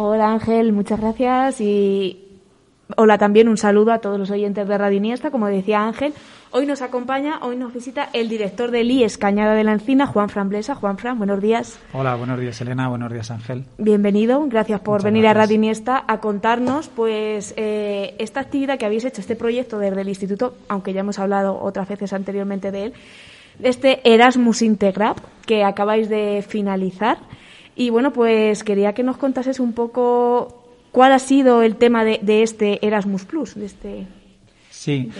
Hola Ángel, muchas gracias y hola también un saludo a todos los oyentes de Radio Iniesta, como decía Ángel. Hoy nos acompaña, hoy nos visita el director del IES Cañada de la Encina, Juan Framblesa. Juan Fran, buenos días. Hola, buenos días Elena, buenos días Ángel. Bienvenido, gracias por venir a Radio Iniesta a contarnos pues eh, esta actividad que habéis hecho, este proyecto desde el Instituto, aunque ya hemos hablado otras veces anteriormente de él, este Erasmus Integrap que acabáis de finalizar. Y bueno, pues quería que nos contases un poco cuál ha sido el tema de, de este Erasmus Plus, de este. Sí.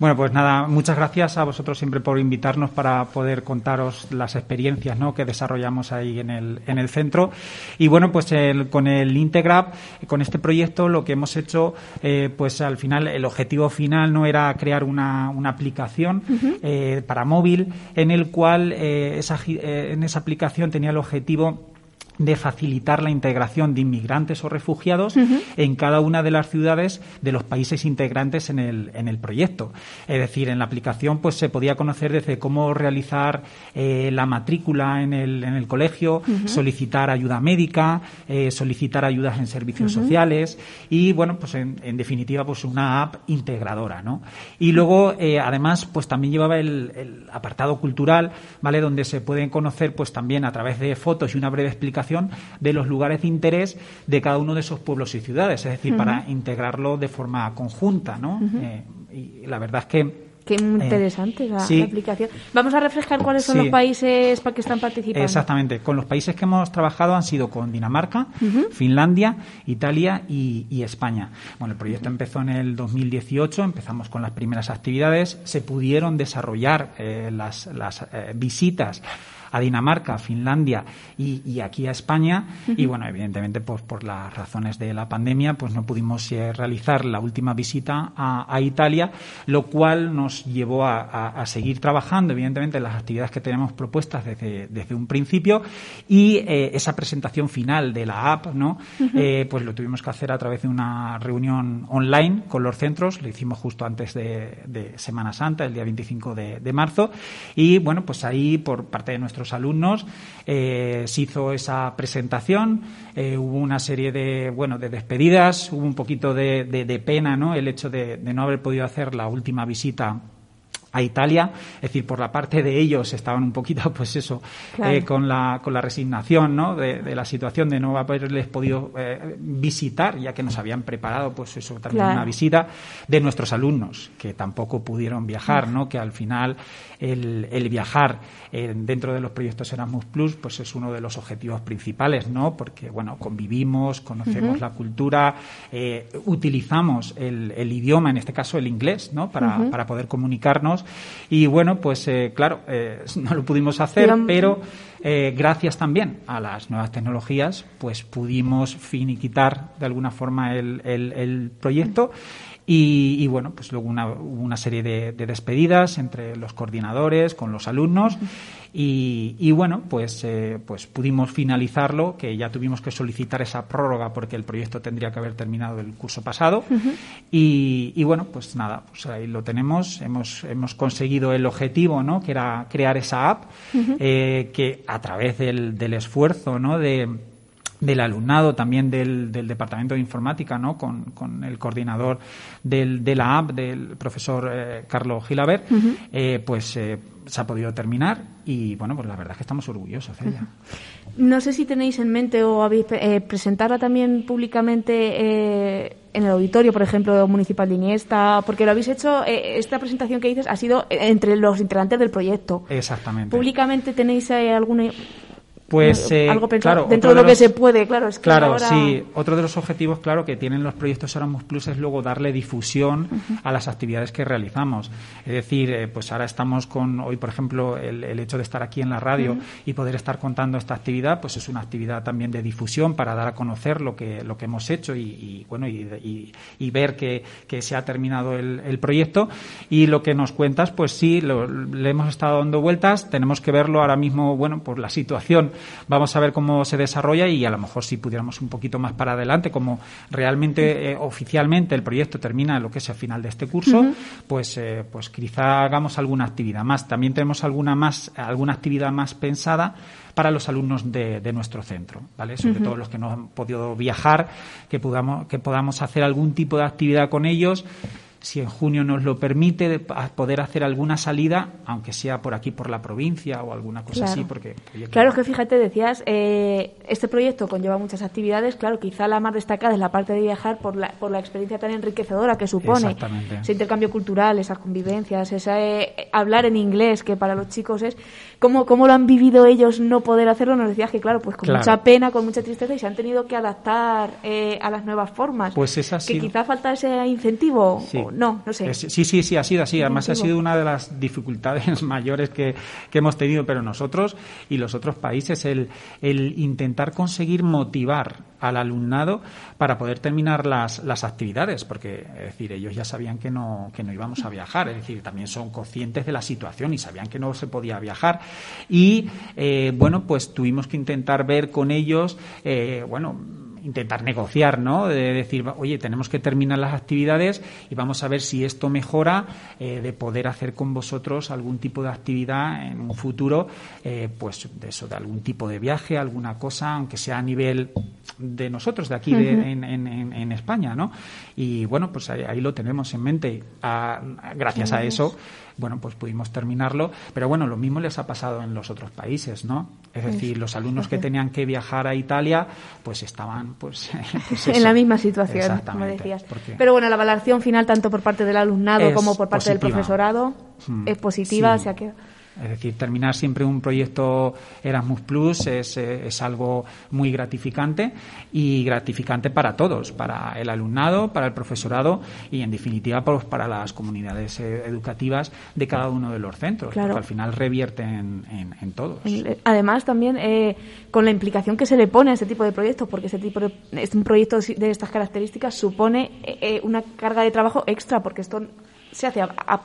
Bueno, pues nada, muchas gracias a vosotros siempre por invitarnos para poder contaros las experiencias ¿no? que desarrollamos ahí en el, en el centro. Y bueno, pues con el Integrap, con este proyecto, lo que hemos hecho, eh, pues al final, el objetivo final no era crear una, una aplicación eh, para móvil en el cual eh, esa, en esa aplicación tenía el objetivo de facilitar la integración de inmigrantes o refugiados en cada una de las ciudades de los países integrantes en el, en el proyecto. Es decir, en la aplicación pues se podía conocer desde cómo realizar eh, la matrícula en el, en el colegio, solicitar ayuda médica, eh, solicitar ayudas en servicios sociales y, bueno, pues en, en, definitiva pues una app integradora, ¿no? Y luego, eh, además, pues también llevaba el, el apartado cultural, ¿vale? Donde se pueden conocer pues también a través de fotos y una breve explicación de los lugares de interés de cada uno de esos pueblos y ciudades, es decir, para integrarlo de forma conjunta, ¿no? Eh, y la verdad es que Qué eh, interesante la, aplicación. Vamos a refrescar cuáles son los países para que están participando. Exactamente. Con los países que hemos trabajado han sido con Dinamarca, Finlandia, Italia y, España. Bueno, el proyecto empezó en el 2018, empezamos con las primeras actividades, se pudieron desarrollar eh, las, las visitas a Dinamarca, Finlandia y, aquí a España. Y bueno, evidentemente, pues por las razones de la pandemia, pues no pudimos eh, realizar la última visita a, Italia, lo cual nos llevó a, seguir trabajando, evidentemente, en las actividades que tenemos propuestas desde, desde un principio. Y eh, esa presentación final de la app, ¿no? Eh, pues lo tuvimos que hacer a través de una reunión online con los centros, lo hicimos justo antes de, Semana Santa, el día 25 de, de marzo, y bueno, pues ahí por parte de nuestro alumnos, eh, se hizo esa presentación, eh, hubo una serie de, bueno, de despedidas, hubo un poquito de, pena, ¿no? El hecho de, no haber podido hacer la última visita a Italia, es decir, por la parte de ellos estaban un poquito, pues eso, eh, con, la, con la resignación ¿no? de, la situación de no haberles podido visitar, ya que nos habían preparado, pues eso, también una visita de nuestros alumnos, que tampoco pudieron viajar, ¿no? Que al final el, el viajar eh, dentro de los proyectos Erasmus Plus, pues es uno de los objetivos principales, ¿no? Porque, bueno, convivimos, conocemos la cultura, eh, utilizamos el, el, idioma, en este caso el inglés, ¿no? Para, para poder comunicarnos. Y, bueno, pues, eh, claro, no lo pudimos hacer, pero gracias también a las nuevas tecnologías, pues pudimos finiquitar de alguna forma el, el, el proyecto. Y, bueno, pues luego una, una serie de, despedidas entre los coordinadores, con los alumnos. Y, bueno, pues, eh, pues pudimos finalizarlo, que ya tuvimos que solicitar esa prórroga porque el proyecto tendría que haber terminado el curso pasado. y, bueno, pues nada, pues ahí lo tenemos. Hemos, hemos conseguido el objetivo, ¿no? Que era crear esa app, eh, que a través del, del esfuerzo, ¿no? De, del alumnado, también del, del, Departamento de Informática, ¿no? con, con el coordinador del, de la app, del profesor eh, Carlos Gilabert, eh, pues eh, se ha podido terminar y, bueno, pues la verdad es que estamos orgullosos de ella. No sé si tenéis en mente o habéis presentarla también públicamente en el auditorio, por ejemplo, municipal de Iniesta, porque lo habéis hecho, esta presentación que dices ha sido entre los integrantes del proyecto. Exactamente. ¿Públicamente tenéis alguna pues eh, claro, dentro de lo que se puede, claro, es que Claro, sí, otro de los objetivos, claro, que tienen los proyectos Erasmus Plus es luego darle difusión a las actividades que realizamos. Es decir, eh, pues ahora estamos con hoy, por ejemplo, el, hecho de estar aquí en la radio y poder estar contando esta actividad, pues es una actividad también de difusión para dar a conocer lo que lo que hemos hecho y, bueno y, ver que, que, se ha terminado el, proyecto. Y lo que nos cuentas, pues sí, le hemos estado dando vueltas, tenemos que verlo ahora mismo, bueno, por la situación vamos a ver cómo se desarrolla y a lo mejor si pudiéramos un poquito más para adelante, como realmente eh, oficialmente el proyecto termina lo que es el final de este curso, pues, eh, pues quizá hagamos alguna actividad más. También tenemos alguna más, alguna actividad más pensada para los alumnos de, nuestro centro, ¿vale? Sobre todo los que no han podido viajar, que podamos, que podamos hacer algún tipo de actividad con ellos si en junio nos lo permite, poder hacer alguna salida, aunque sea por aquí, por la provincia o alguna cosa así. porque Claro, es que fíjate, decías, eh, este proyecto conlleva muchas actividades, claro, quizá la más destacada es la parte de viajar por la, por la experiencia tan enriquecedora que supone ese intercambio cultural, esas convivencias, ese eh, hablar en inglés, que para los chicos es, ¿cómo, ¿cómo lo han vivido ellos no poder hacerlo? Nos decías que, claro, pues con mucha pena, con mucha tristeza y se han tenido que adaptar eh, a las nuevas formas. Pues es así. Que quizá falta ese incentivo no, no sé. sí, sí, sí, ha sido así. Además, ha sido una de las dificultades mayores que, hemos tenido, pero nosotros y los otros países, el, el intentar conseguir motivar al alumnado para poder terminar las, las actividades, porque es decir, ellos ya sabían que no, que no íbamos a viajar, es decir, también son conscientes de la situación y sabían que no se podía viajar. Y eh, bueno, pues tuvimos que intentar ver con ellos, eh, bueno, intentar negociar, ¿no? De decir, oye, tenemos que terminar las actividades y vamos a ver si esto mejora, eh, de poder hacer con vosotros algún tipo de actividad en un futuro, eh, pues de eso, de algún tipo de viaje, alguna cosa, aunque sea a nivel de nosotros, de aquí en, en, España, ¿no? Y bueno, pues ahí, lo tenemos en mente. Ah, gracias a eso, bueno, pues pudimos terminarlo, pero bueno, lo mismo les ha pasado en los otros países, ¿no? Es decir, los alumnos que tenían que viajar a Italia, pues estaban, pues, pues en la misma situación, como decías. Pero bueno, la valoración final, tanto por parte del alumnado como por parte del profesorado, mm, es positiva, o sea que es decir, terminar siempre un proyecto Erasmus Plus es, es, algo muy gratificante y gratificante para todos, para el alumnado, para el profesorado y, en definitiva, pues, para las comunidades eh, educativas de cada uno de los centros, porque al final revierte en, en, todos. Eh, además, también eh, con la implicación que se le pone a este tipo de proyectos, porque este tipo de, un proyecto de estas características supone una carga de trabajo extra, porque esto se hace,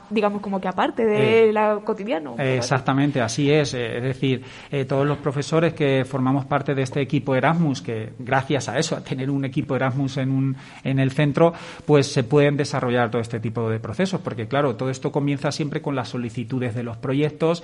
digamos, como que aparte de eh, la cotidiano. exactamente, así es. Eh, es decir, eh, todos los profesores que formamos parte de este equipo Erasmus, que gracias a eso, a tener un equipo Erasmus en, un, en el centro, pues se pueden desarrollar todo este tipo de procesos, porque claro, todo esto comienza siempre con las solicitudes de los proyectos,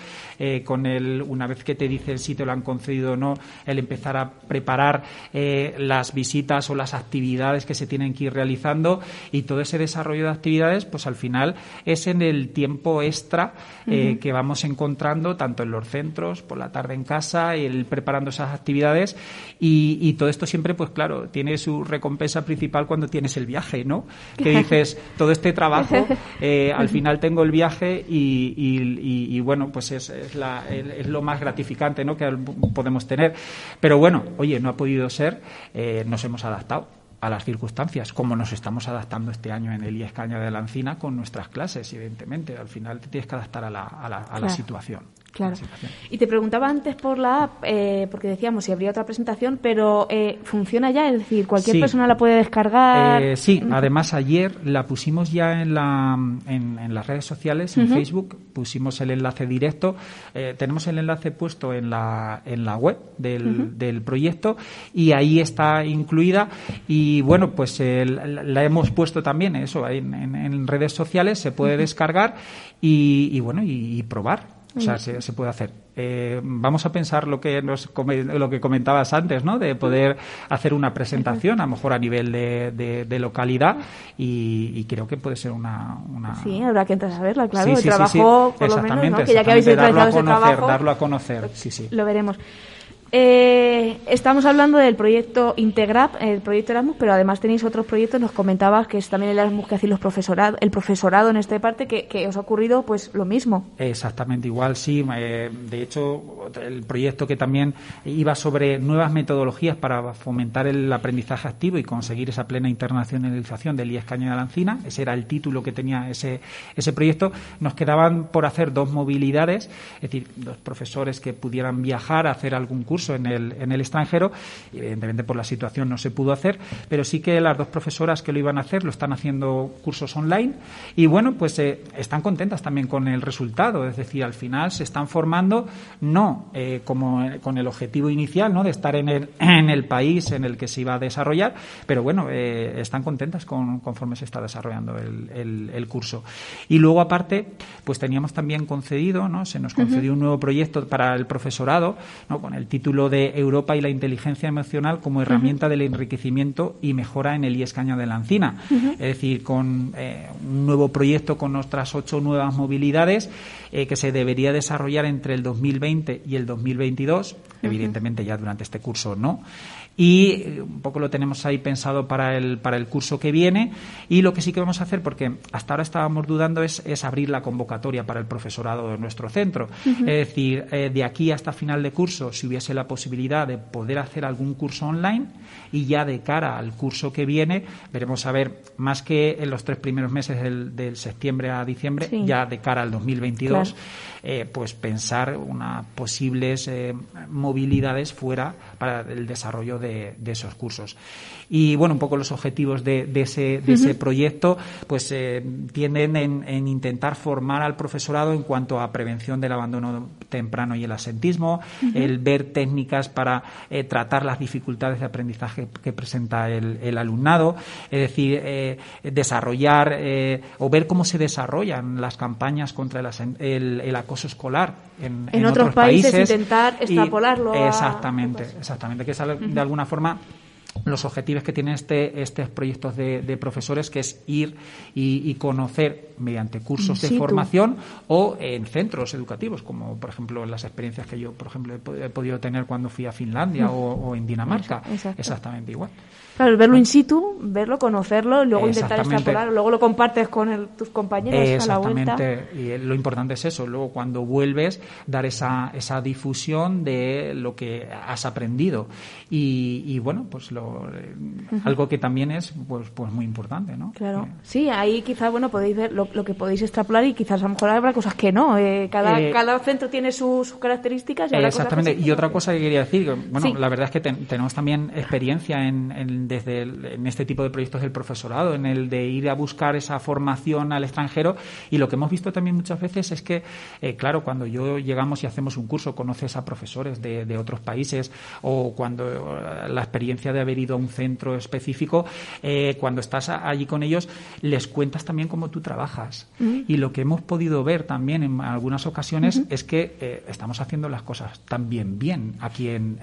con el, una vez que te dicen si te lo han concedido o no, el empezar a preparar las visitas o las actividades que se tienen que ir realizando y todo ese desarrollo de actividades, pues al final es en el tiempo extra eh, que vamos encontrando tanto en los centros, por la tarde en casa, el preparando esas actividades y, todo esto siempre, pues claro, tiene su recompensa principal cuando tienes el viaje, ¿no? Que dices, todo este trabajo, eh, al final tengo el viaje y, bueno, pues es, es, es, lo más gratificante, ¿no? Que podemos tener. Pero bueno, oye, no ha podido ser, eh, nos hemos adaptado a las circunstancias, como nos estamos adaptando este año en el IES Caña de la Encina con nuestras clases, evidentemente. Al final te tienes que adaptar a la, a la, a la situación. Claro. Y te preguntaba antes por la app, eh, porque decíamos si habría otra presentación, pero eh, ¿funciona ya? Es decir, ¿cualquier persona la puede descargar? Eh, sí, además ayer la pusimos ya en, la, en, las redes sociales, en Facebook, pusimos el enlace directo. tenemos el enlace puesto en la, en la web del, del proyecto y ahí está incluida. Y bueno, pues la hemos puesto también eso en, en, redes sociales, se puede descargar y, bueno, y probar. O sea, se, se puede hacer. Eh, vamos a pensar lo que nos, lo que comentabas antes, ¿no? De poder hacer una presentación, a lo mejor a nivel de, de, localidad, y, creo que puede ser una, una... Sí, habrá que entrar a verla, claro. el trabajo, por lo menos, ¿no? que ya que habéis realizado ese trabajo, darlo a conocer, sí, sí. Lo veremos. Eh, estamos hablando del proyecto Integrap, el proyecto Erasmus, pero además tenéis otros proyectos. Nos comentabas que es también el Erasmus que hacéis los profesorado, el profesorado en esta parte, que, os ha ocurrido pues lo mismo. Exactamente igual, sí. Eh, de hecho, el proyecto que también iba sobre nuevas metodologías para fomentar el aprendizaje activo y conseguir esa plena internacionalización del IES Caña de la Encina. Ese era el título que tenía ese, ese proyecto. Nos quedaban por hacer dos movilidades, es decir, dos profesores que pudieran viajar a hacer algún curso curso en el, en el extranjero. evidentemente, por la situación no se pudo hacer, pero sí que las dos profesoras que lo iban a hacer lo están haciendo cursos online y, bueno, pues eh, están contentas también con el resultado. Es decir, al final se están formando no eh, como con el objetivo inicial, ¿no? De estar en el, en el país en el que se iba a desarrollar, pero bueno, eh, están contentas con, conforme se está desarrollando el, el, curso. Y luego, aparte, pues teníamos también concedido, ¿no? Se nos concedió un nuevo proyecto para el profesorado, ¿no? Con el título de Europa y la inteligencia emocional como herramienta del enriquecimiento y mejora en el IES Caña de la Encina. Es decir, con eh, un nuevo proyecto con nuestras ocho nuevas movilidades eh, que se debería desarrollar entre el 2020 y el 2022. Evidentemente, ya durante este curso no y eh, un poco lo tenemos ahí pensado para el, para el curso que viene y lo que sí que vamos a hacer, porque hasta ahora estábamos dudando, es, es abrir la convocatoria para el profesorado de nuestro centro. Es decir, eh, de aquí hasta final de curso, si hubiese la posibilidad de poder hacer algún curso online y ya de cara al curso que viene, veremos a ver, más que en los tres primeros meses del, del septiembre a diciembre, ya de cara al 2022. Eh, pues pensar unas posibles eh, movilidades fuera para el desarrollo de, esos cursos. Y bueno, un poco los objetivos de, ese, de ese proyecto pues eh, tienden en, intentar formar al profesorado en cuanto a prevención del abandono temprano y el asentismo, el ver técnicas para tratar las dificultades de aprendizaje que presenta el, alumnado, es decir, desarrollar o ver cómo se desarrollan las campañas contra el, el acoso escolar en, otros, países, intentar extrapolarlo. exactamente, exactamente, que es de alguna forma los objetivos que tienen este, estos proyectos de, profesores, que es ir y, conocer mediante cursos de formación o en centros educativos, como por ejemplo las experiencias que yo, por ejemplo, he, podido tener cuando fui a Finlandia o, en Dinamarca. Exactamente igual. Claro, verlo in situ, verlo, conocerlo, luego intentar extrapolarlo, luego lo compartes con tus compañeros a la vuelta. Y lo importante es eso, luego cuando vuelves, dar esa, esa difusión de lo que has aprendido. Y, bueno, pues lo, eh, algo que también es pues, pues muy importante, ¿no? Claro. Eh, sí, ahí quizás, bueno, podéis ver lo, que podéis extrapolar y quizás a lo mejor habrá cosas que no. Eh, cada, cada centro tiene sus, características. Y exactamente. y otra cosa que quería decir, bueno, la verdad es que tenemos también experiencia en desde en este tipo de proyectos del profesorado, en el de ir a buscar esa formación al extranjero. Y lo que hemos visto también muchas veces es que, eh, claro, cuando yo llegamos y hacemos un curso, conoces a profesores de, otros países o cuando eh, la experiencia de haber ido a un centro específico, eh, cuando estás allí con ellos, les cuentas también cómo tú trabajas. Y lo que hemos podido ver también en algunas ocasiones es que estamos haciendo las cosas también bien aquí en,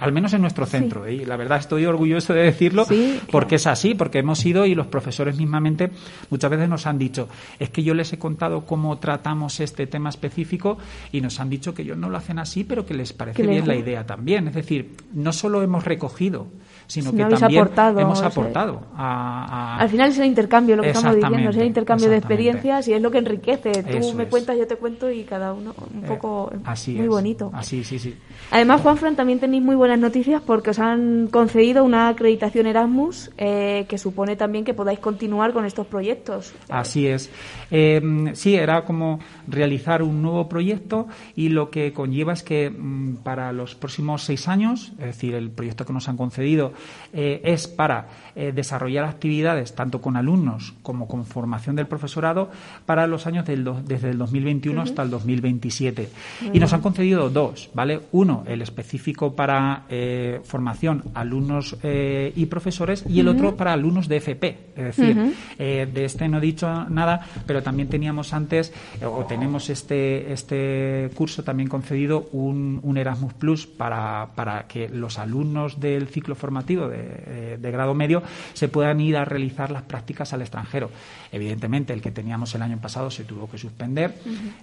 al menos en nuestro centro. Y la verdad estoy orgulloso de decirlo, porque es así, porque hemos ido y los profesores mismamente muchas veces nos han dicho, es que yo les he contado cómo tratamos este tema específico y nos han dicho que ellos no lo hacen así, pero que les parece bien la idea también. Es decir, no solo hemos recogido sino que también hemos aportado. Al final es el intercambio, lo que estamos diciendo, es el intercambio de experiencias y es lo que enriquece. Tú me cuentas, yo te cuento y cada uno un eh, poco muy bonito. Así, sí, sí. Además, Juanfran, también tenéis muy buenas noticias porque os han concedido una acreditación Erasmus eh, que supone también que podáis continuar con estos proyectos. Así es. Em, sí, era como realizar un nuevo proyecto y lo que conlleva es que mm, para los próximos seis años, es decir, el proyecto que nos han concedido eh, es para eh, desarrollar actividades tanto con alumnos como con formación del profesorado para los años del desde el 2021 hasta el 2027. y nos han concedido dos, ¿vale? Uno, el específico para eh, formación alumnos y profesores y el otro para alumnos de FP. Es decir, de este no he dicho nada, pero también teníamos antes o tenemos este, este curso también concedido un, un Erasmus Plus para, para que los alumnos del ciclo formativo de, grado medio se puedan ir a realizar las prácticas al extranjero. Evidentemente, el que teníamos el año pasado se tuvo que suspender.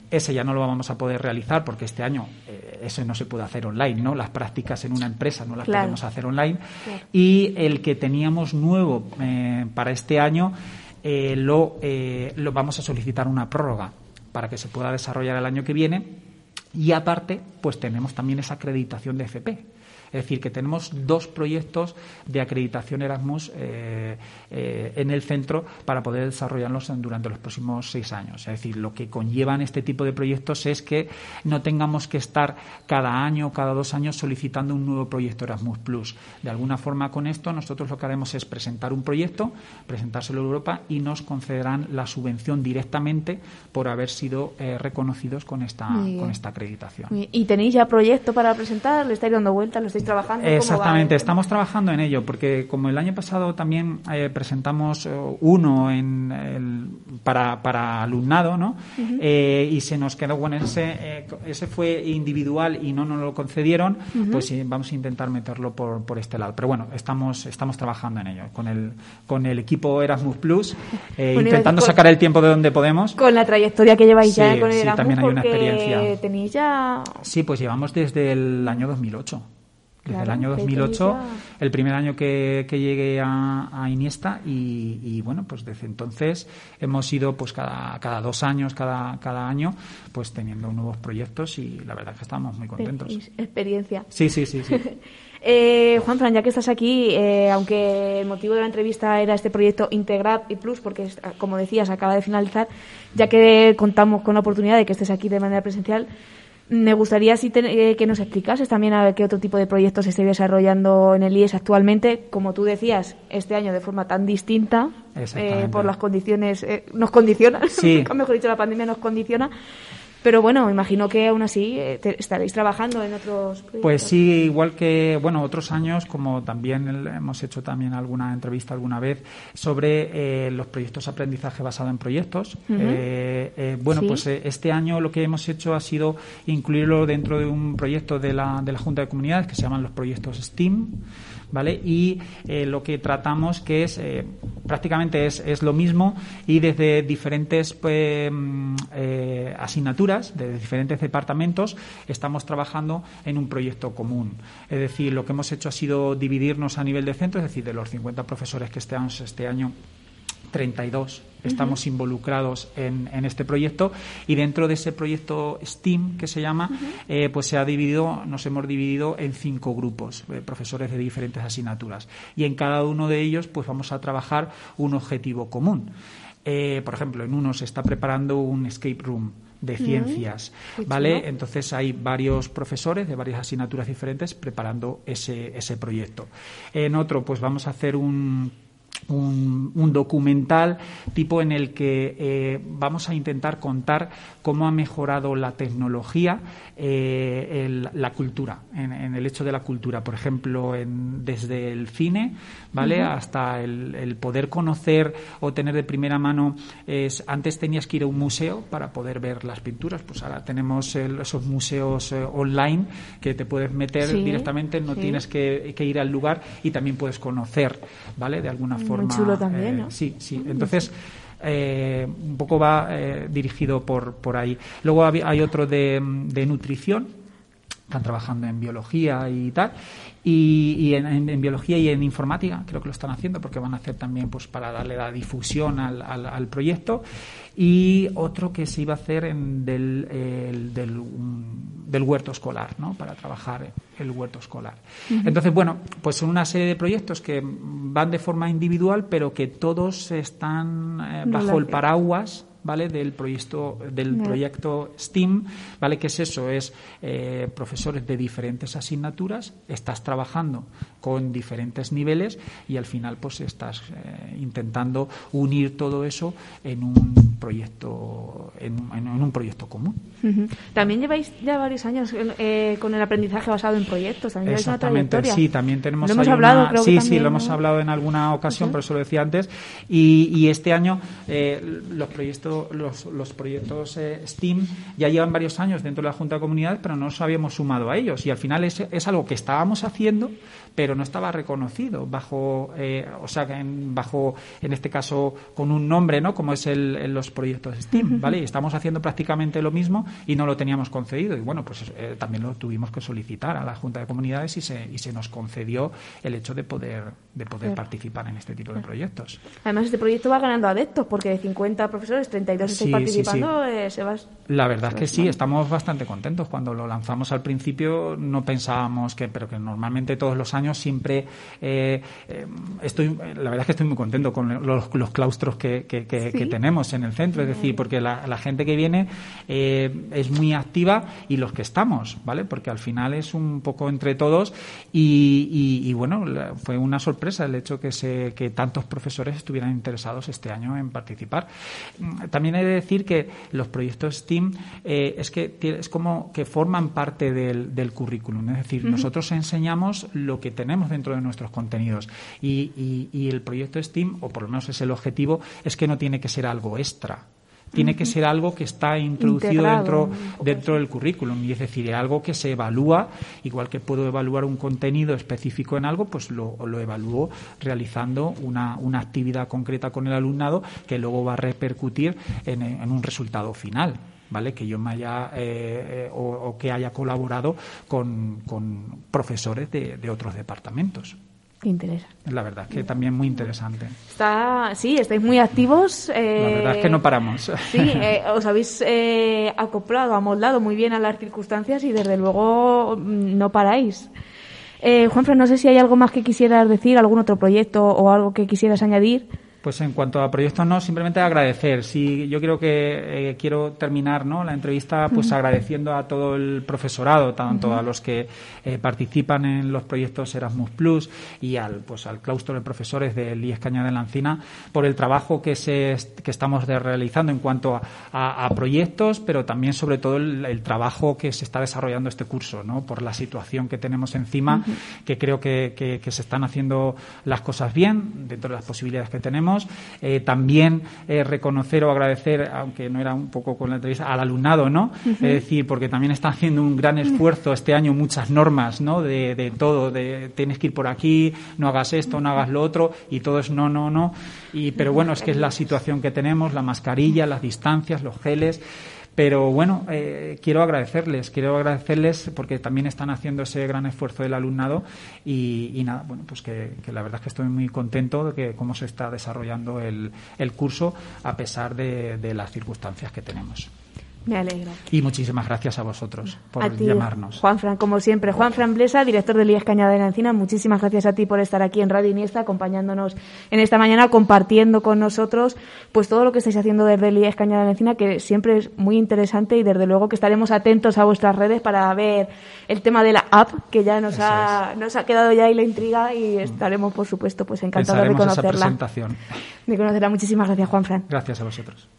Ese ya no lo vamos a poder realizar porque este año eh, eso no se puede hacer online, ¿no? Las prácticas en una empresa no las podemos hacer online. Y el que teníamos nuevo eh, para este año eh, lo, lo vamos a solicitar una prórroga para que se pueda desarrollar el año que viene. Y aparte, pues tenemos también esa acreditación de FP Es decir, que tenemos dos proyectos de acreditación Erasmus eh, eh, en el centro para poder desarrollarlos durante los próximos seis años. Es decir, lo que conllevan este tipo de proyectos es que no tengamos que estar cada año o cada dos años solicitando un nuevo proyecto Erasmus Plus. De alguna forma, con esto, nosotros lo que haremos es presentar un proyecto, presentárselo a Europa y nos concederán la subvención directamente por haber sido eh, reconocidos con esta, con esta acreditación. ¿Y tenéis ya proyecto para presentar? ¿Le estáis dando vueltas? ¿Lo estáis trabajando? Exactamente, estamos trabajando en ello, porque como el año pasado también eh, presentamos eh, uno en el, para, para alumnado, ¿no? Eh, y se nos quedó, bueno, ese, ese fue individual y no nos lo concedieron, pues sí, vamos a intentar meterlo por, por este lado. Pero bueno, estamos, estamos trabajando en ello, con el, con el equipo Erasmus Plus, intentando sacar el tiempo de donde podemos. Con la trayectoria que lleváis ya con el sí, también hay una experiencia. tenéis ya... Sí, pues llevamos desde el año 2008. Desde el año 2008, el primer año que, llegué a, Iniesta y, bueno, pues desde entonces hemos ido pues cada, cada dos años, cada, cada año, pues teniendo nuevos proyectos y la verdad es que estamos muy contentos. Experiencia. Sí, sí, sí. sí. eh, Juan Fran, ya que estás aquí, eh, aunque el motivo de la entrevista era este proyecto Integrad y Plus, porque como decías, acaba de finalizar, ya que contamos con la oportunidad de que estés aquí de manera presencial, me gustaría si eh, que nos explicases también a ver qué otro tipo de proyectos se estáis desarrollando en el IES actualmente. Como tú decías, este año de forma tan distinta, eh, por las condiciones, eh, nos condiciona, mejor dicho, la pandemia nos condiciona. Pero bueno, imagino que aún así eh, estaréis trabajando en otros proyectos. Pues sí, igual que bueno otros años, como también hemos hecho también alguna entrevista alguna vez sobre eh, los proyectos de aprendizaje basado en proyectos. Eh, bueno, pues este año lo que hemos hecho ha sido incluirlo dentro de un proyecto de la, de la Junta de Comunidades que se llaman los proyectos STEAM. ¿Vale? Y eh, lo que tratamos que es eh, prácticamente es, es, lo mismo y desde diferentes pues, mm, eh, asignaturas, de diferentes departamentos, estamos trabajando en un proyecto común. Es decir, lo que hemos hecho ha sido dividirnos a nivel de centro, es decir, de los 50 profesores que estamos este año 32 estamos involucrados en, en, este proyecto y dentro de ese proyecto STEAM que se llama, eh, pues se ha dividido, nos hemos dividido en cinco grupos, eh, profesores de diferentes asignaturas y en cada uno de ellos pues vamos a trabajar un objetivo común. Eh, por ejemplo, en uno se está preparando un escape room de ciencias, ¿vale? Entonces hay varios profesores de varias asignaturas diferentes preparando ese, ese proyecto. En otro, pues vamos a hacer un un, documental tipo en el que eh, vamos a intentar contar cómo ha mejorado la tecnología eh, la cultura, en, el hecho de la cultura. Por ejemplo, en, desde el cine, ¿vale? Hasta el, poder conocer o tener de primera mano. Es, antes tenías que ir a un museo para poder ver las pinturas, pues ahora tenemos esos museos eh, online que te puedes meter directamente, no tienes que, ir al lugar y también puedes conocer, ¿vale? De alguna forma. Muy chulo también, ¿no? Sí, sí. Entonces. Eh, un poco va eh, dirigido por, por ahí. Luego hay otro de, de nutrición, están trabajando en biología y tal, y, en, biología y en informática, creo que lo están haciendo porque van a hacer también pues para darle la difusión al, al, proyecto. Y otro que se iba a hacer en del, del, del, huerto escolar, ¿no? Para trabajar el huerto escolar. Entonces, bueno, pues son una serie de proyectos que van de forma individual, pero que todos están eh, bajo el paraguas ¿vale? Del proyecto, del proyecto STEAM, ¿vale? ¿Qué es eso? Es eh, profesores de diferentes asignaturas, estás trabajando con diferentes niveles y al final pues estás eh, intentando unir todo eso en un proyecto en, un proyecto común. También lleváis ya varios años eh, con el aprendizaje basado en proyectos. También Exactamente, sí, también tenemos. Lo hemos hablado, creo sí, que sí, lo hemos hablado en alguna ocasión, pero eso lo decía antes. Y, este año los proyectos los, proyectos eh, STEAM ya llevan varios años dentro de la Junta de Comunidades, pero no nos habíamos sumado a ellos. Y al final es, es algo que estábamos haciendo, pero pero no estaba reconocido bajo, eh, o sea, en, bajo, en este caso, con un nombre, ¿no? Como es el, los proyectos STEAM, ¿vale? Y estamos haciendo prácticamente lo mismo y no lo teníamos concedido. Y bueno, pues eh, también lo tuvimos que solicitar a la Junta de Comunidades y se, y se nos concedió el hecho de poder, de poder participar en este tipo de proyectos. Además, este proyecto va ganando adeptos porque de 50 profesores, 32 están participando. Eh, se va, la verdad es que sí, estamos bastante contentos. Cuando lo lanzamos al principio no pensábamos que, pero que normalmente todos los años siempre eh, eh, estoy, la verdad es que estoy muy contento con los, claustros que, que, tenemos en el centro, es decir, porque la, gente que viene es muy activa y los que estamos, ¿vale? Porque al final es un poco entre todos y, y bueno, fue una sorpresa el hecho que, se, que tantos profesores estuvieran interesados este año en participar. También he de decir que los proyectos STEAM eh, es que es como que forman parte del, del currículum. Es decir, nosotros enseñamos lo que tenemos dentro de nuestros contenidos. Y, y, y el proyecto STEAM, o por lo menos es el objetivo, es que no tiene que ser algo extra. Tiene que ser algo que está introducido dentro, dentro del currículum y es decir, algo que se evalúa, igual que puedo evaluar un contenido específico en algo, pues lo, lo evalúo realizando una, una, actividad concreta con el alumnado que luego va a repercutir en, en un resultado final. ¿Vale? que yo me haya eh, eh, o, que haya colaborado con, con profesores de, de otros departamentos. Qué interesa. La verdad es que también muy interesante. Está, sí, estáis muy activos. Eh, la verdad es que no paramos. Sí, eh, os habéis eh, acoplado, amoldado muy bien a las circunstancias y desde luego mm, no paráis. Eh, Juanfran, no sé si hay algo más que quisieras decir, algún otro proyecto o algo que quisieras añadir. Pues en cuanto a proyectos no, simplemente agradecer. Sí, yo creo que eh, quiero terminar ¿no? la entrevista pues agradeciendo a todo el profesorado, tanto a los que eh, participan en los proyectos Erasmus Plus y al pues al claustro de profesores de IES Caña de la Encina por el trabajo que se que estamos realizando en cuanto a, proyectos, pero también sobre todo el, trabajo que se está desarrollando este curso, ¿no? Por la situación que tenemos encima, que creo que, que se están haciendo las cosas bien dentro de las posibilidades que tenemos eh, también eh, reconocer o agradecer, aunque no era un poco con la entrevista, al alumnado, ¿no? Es decir, porque también está haciendo un gran esfuerzo este año, muchas normas, ¿no? De, todo, de tienes que ir por aquí, no hagas esto, no hagas lo otro, y todo es no, no, no. Y, pero bueno, es que es la situación que tenemos, la mascarilla, las distancias, los geles. Pero bueno, eh, quiero agradecerles, quiero agradecerles porque también están haciendo ese gran esfuerzo del alumnado y, nada, bueno, pues que, la verdad es que estoy muy contento de que cómo se está desarrollando el, el curso a pesar de las circunstancias que tenemos. Me. Y muchísimas gracias a vosotros por llamarnos. Juan Fran, como siempre. Juan Fran Blesa, director de IES Cañada de la Encina, muchísimas gracias a ti por estar aquí en Radio Iniesta, acompañándonos en esta mañana, compartiendo con nosotros pues todo lo que estáis haciendo desde el IES Cañada de la Encina, que siempre es muy interesante y desde luego que estaremos atentos a vuestras redes para ver el tema de la app, que ya nos, ha, nos ha quedado ya ahí la intriga y estaremos, por supuesto, pues encantados de conocerla. Esa presentación. De conocerla. Muchísimas gracias, Juan Fran. Gracias a vosotros.